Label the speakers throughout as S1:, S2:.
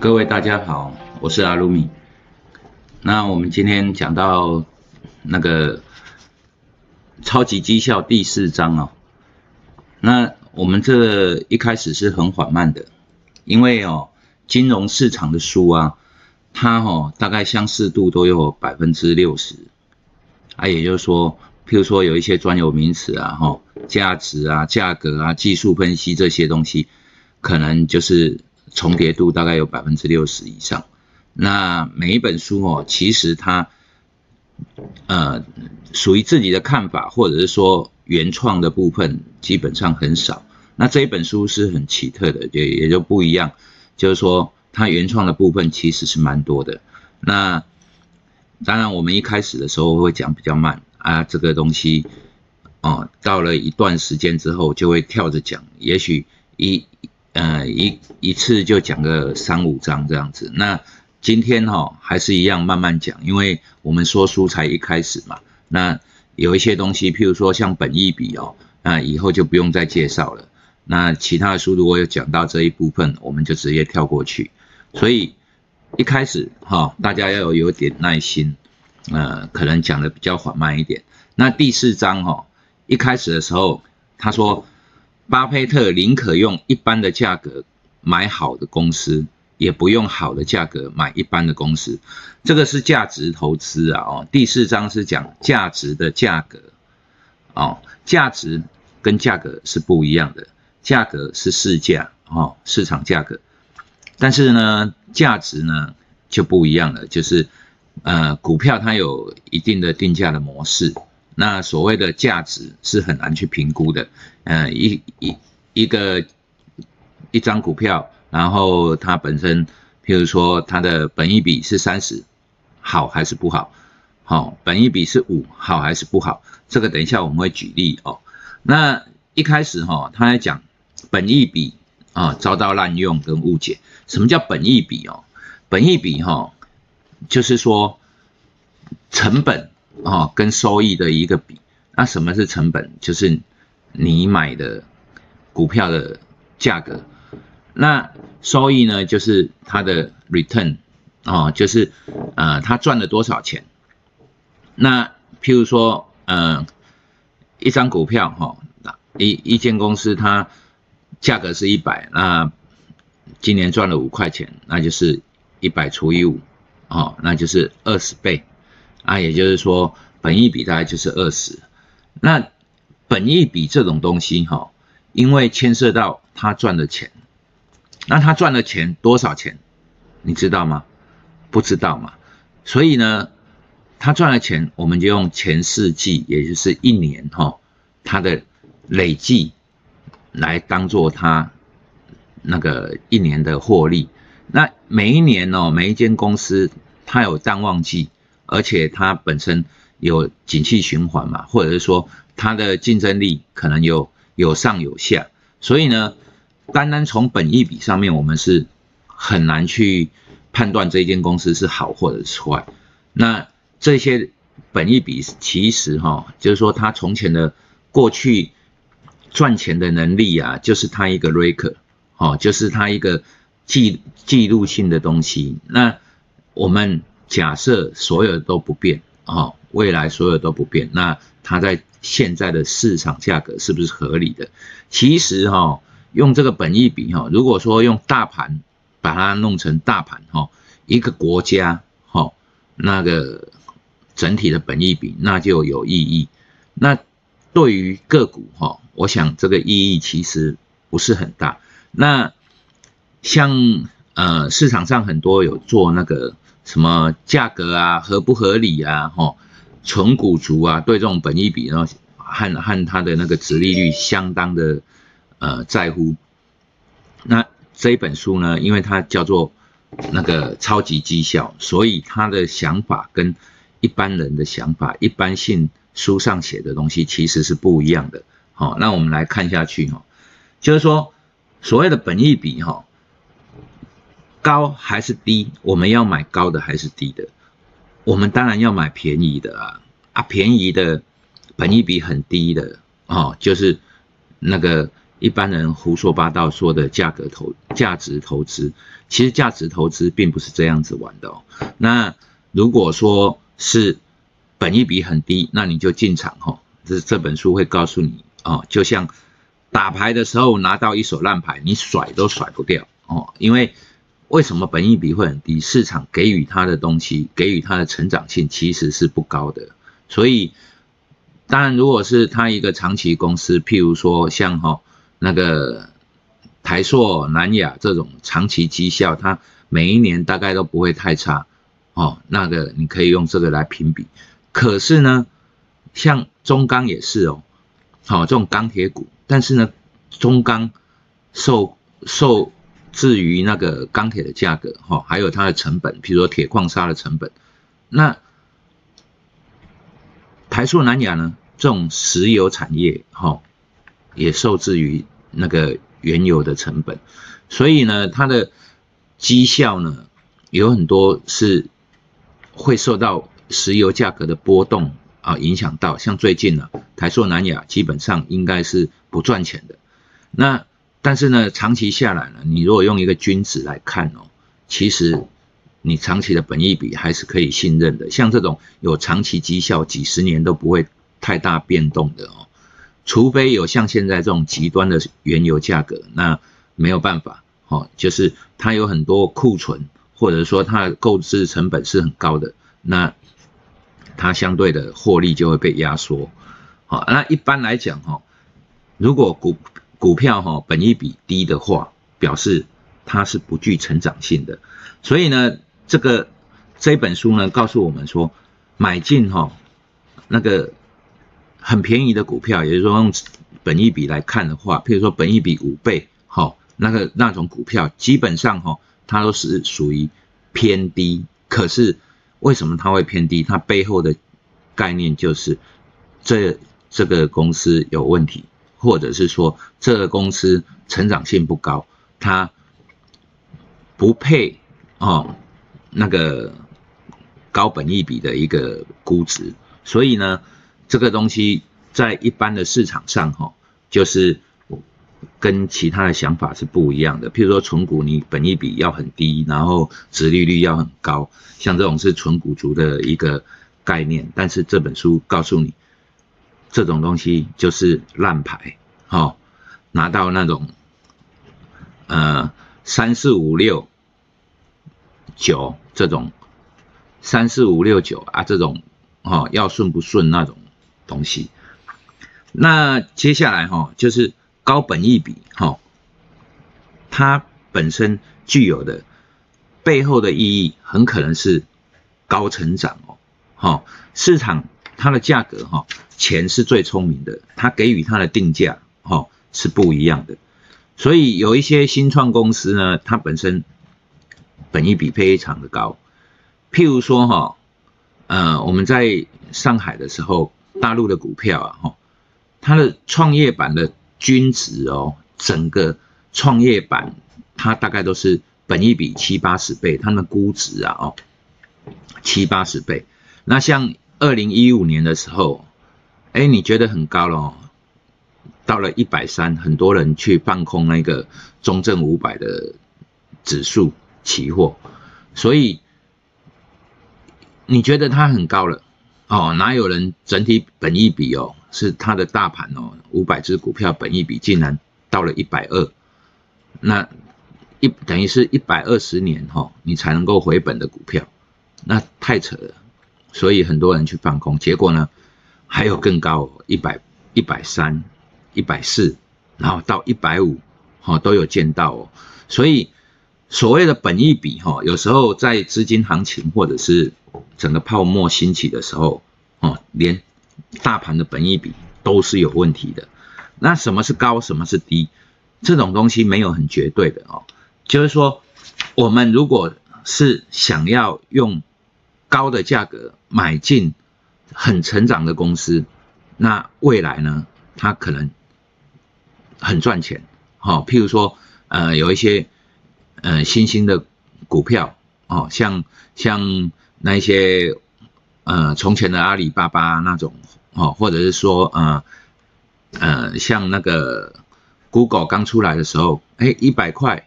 S1: 各位大家好，我是阿鲁米。那我们今天讲到那个超级绩效第四章哦。那我们这一开始是很缓慢的，因为哦，金融市场的书啊，它哦大概相似度都有百分之六十啊，也就是说，譬如说有一些专有名词啊，哈，价值啊、价格啊、技术分析这些东西，可能就是。重叠度大概有百分之六十以上。那每一本书哦，其实它呃属于自己的看法，或者是说原创的部分基本上很少。那这一本书是很奇特的，也也就不一样，就是说它原创的部分其实是蛮多的。那当然我们一开始的时候会讲比较慢啊，这个东西哦，到了一段时间之后就会跳着讲，也许一。呃，一一次就讲个三五章这样子。那今天哈还是一样慢慢讲，因为我们说书才一开始嘛。那有一些东西，譬如说像本意笔哦，那以后就不用再介绍了。那其他的书如果有讲到这一部分，我们就直接跳过去。所以一开始哈，大家要有点耐心，呃，可能讲的比较缓慢一点。那第四章哈，一开始的时候他说。巴菲特宁可用一般的价格买好的公司，也不用好的价格买一般的公司。这个是价值投资啊！哦，第四章是讲价值的价格。哦，价值跟价格是不一样的，价格是市价，哦，市场价格。但是呢，价值呢就不一样了，就是呃，股票它有一定的定价的模式。那所谓的价值是很难去评估的，嗯，一一一个一张股票，然后它本身，譬如说它的本益比是三十，好还是不好？好，本益比是五，好还是不好？这个等一下我们会举例哦。那一开始哈，他在讲本益比啊遭到滥用跟误解。什么叫本益比哦？本益比哈，就是说成本。哦，跟收益的一个比，那什么是成本？就是你买的股票的价格。那收益呢？就是它的 return，哦，就是呃，它赚了多少钱。那譬如说，呃，一张股票哈，一一间公司它价格是一百，那今年赚了五块钱，那就是一百除以五，哦，那就是二十倍。啊，也就是说，本益比大概就是二十。那本益比这种东西，哈，因为牵涉到他赚的钱，那他赚的钱多少钱，你知道吗？不知道嘛。所以呢，他赚的钱，我们就用前四季，也就是一年，哈，他的累计来当做他那个一年的获利。那每一年哦，每一间公司它有淡旺季。而且它本身有景气循环嘛，或者是说它的竞争力可能有有上有下，所以呢，单单从本益比上面，我们是很难去判断这间公司是好或者是坏。那这些本益比其实哈，就是说它从前的过去赚钱的能力啊，就是它一个 record，哦，就是它一个记记录性的东西。那我们。假设所有都不变啊，未来所有都不变，那它在现在的市场价格是不是合理的？其实哈，用这个本益比哈，如果说用大盘把它弄成大盘哈，一个国家哈，那个整体的本益比那就有意义。那对于个股哈，我想这个意义其实不是很大。那像呃市场上很多有做那个。什么价格啊，合不合理啊？哈，纯股族啊，对这种本益比，然后和和它的那个值利率相当的呃在乎。那这一本书呢，因为它叫做那个超级绩效，所以他的想法跟一般人的想法，一般性书上写的东西其实是不一样的。好，那我们来看下去哈，就是说所谓的本益比哈。高还是低？我们要买高的还是低的？我们当然要买便宜的啊！啊，便宜的，本益比很低的哦，就是那个一般人胡说八道说的价格投价值投资，其实价值投资并不是这样子玩的哦。那如果说是本益比很低，那你就进场哈。这这本书会告诉你哦，就像打牌的时候拿到一手烂牌，你甩都甩不掉哦。因为为什么本益比会很低？市场给予它的东西，给予它的成长性其实是不高的。所以，当然如果是它一个长期公司，譬如说像哈那个台塑、南亚这种长期绩效，它每一年大概都不会太差哦。那个你可以用这个来评比。可是呢，像中钢也是哦，好这种钢铁股，但是呢，中钢受受至于那个钢铁的价格哈，还有它的成本，比如说铁矿砂的成本，那台塑、南亚呢，这种石油产业哈，也受制于那个原油的成本，所以呢，它的绩效呢，有很多是会受到。石油价格的波动啊，影响到像最近呢，台塑、南亚基本上应该是不赚钱的。那但是呢，长期下来呢，你如果用一个均值来看哦，其实你长期的本益比还是可以信任的。像这种有长期绩效、几十年都不会太大变动的哦，除非有像现在这种极端的原油价格，那没有办法哦，就是它有很多库存，或者说它的购置成本是很高的，那。它相对的获利就会被压缩，好，那一般来讲哈，如果股股票哈本益比低的话，表示它是不具成长性的，所以呢，这个这本书呢告诉我们说，买进哈那个很便宜的股票，也就是说用本益比来看的话，譬如说本益比五倍，哈，那个那种股票基本上哈它都是属于偏低，可是。为什么它会偏低？它背后的概念就是这这个公司有问题，或者是说这个公司成长性不高，它不配哦那个高本益比的一个估值。所以呢，这个东西在一般的市场上哈，就是。跟其他的想法是不一样的。譬如说，纯股你本益比要很低，然后殖利率要很高，像这种是纯股族的一个概念。但是这本书告诉你，这种东西就是烂牌，哈，拿到那种呃三四五六九这种三四五六九啊这种哈要顺不顺那种东西。那接下来哈就是。高本益比，哈，它本身具有的背后的意义，很可能是高成长哦，哈，市场它的价格，哈，钱是最聪明的，它给予它的定价，哈，是不一样的，所以有一些新创公司呢，它本身本益比非常的高，譬如说，哈，呃，我们在上海的时候，大陆的股票啊，哈，它的创业板的。均值哦，整个创业板它大概都是本益比七八十倍，它的估值啊哦七八十倍。那像二零一五年的时候，哎，你觉得很高了，到了一百三，很多人去放空那个中证五百的指数期货，所以你觉得它很高了？哦？哪有人整体本益比哦？是它的大盘哦，五百只股票本益比竟然到了一百二，那一等于是一百二十年哈，你才能够回本的股票，那太扯了，所以很多人去放空，结果呢还有更高，一百一百三、一百四，然后到一百五，哈都有见到哦，所以所谓的本益比哈，有时候在资金行情或者是整个泡沫兴起的时候，哦连。大盘的本益比都是有问题的，那什么是高，什么是低？这种东西没有很绝对的哦。就是说，我们如果是想要用高的价格买进很成长的公司，那未来呢，它可能很赚钱。好，譬如说，呃，有一些呃新兴的股票哦，像像那些呃从前的阿里巴巴那种。哦，或者是说，呃，呃，像那个 Google 刚出来的时候，哎，一百块，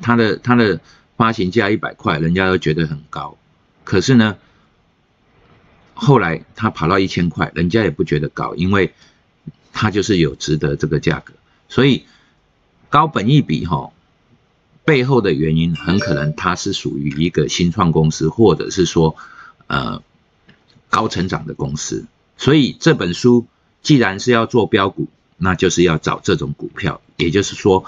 S1: 它的它的发行价一百块，人家都觉得很高。可是呢，后来他跑到一千块，人家也不觉得高，因为他就是有值得这个价格。所以高本益比哈，背后的原因很可能它是属于一个新创公司，或者是说呃高成长的公司。所以这本书既然是要做标股，那就是要找这种股票，也就是说，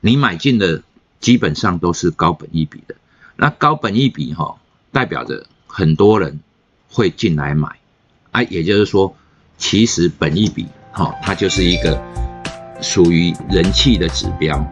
S1: 你买进的基本上都是高本益比的。那高本益比哈，代表着很多人会进来买，啊，也就是说，其实本一笔哈，它就是一个属于人气的指标。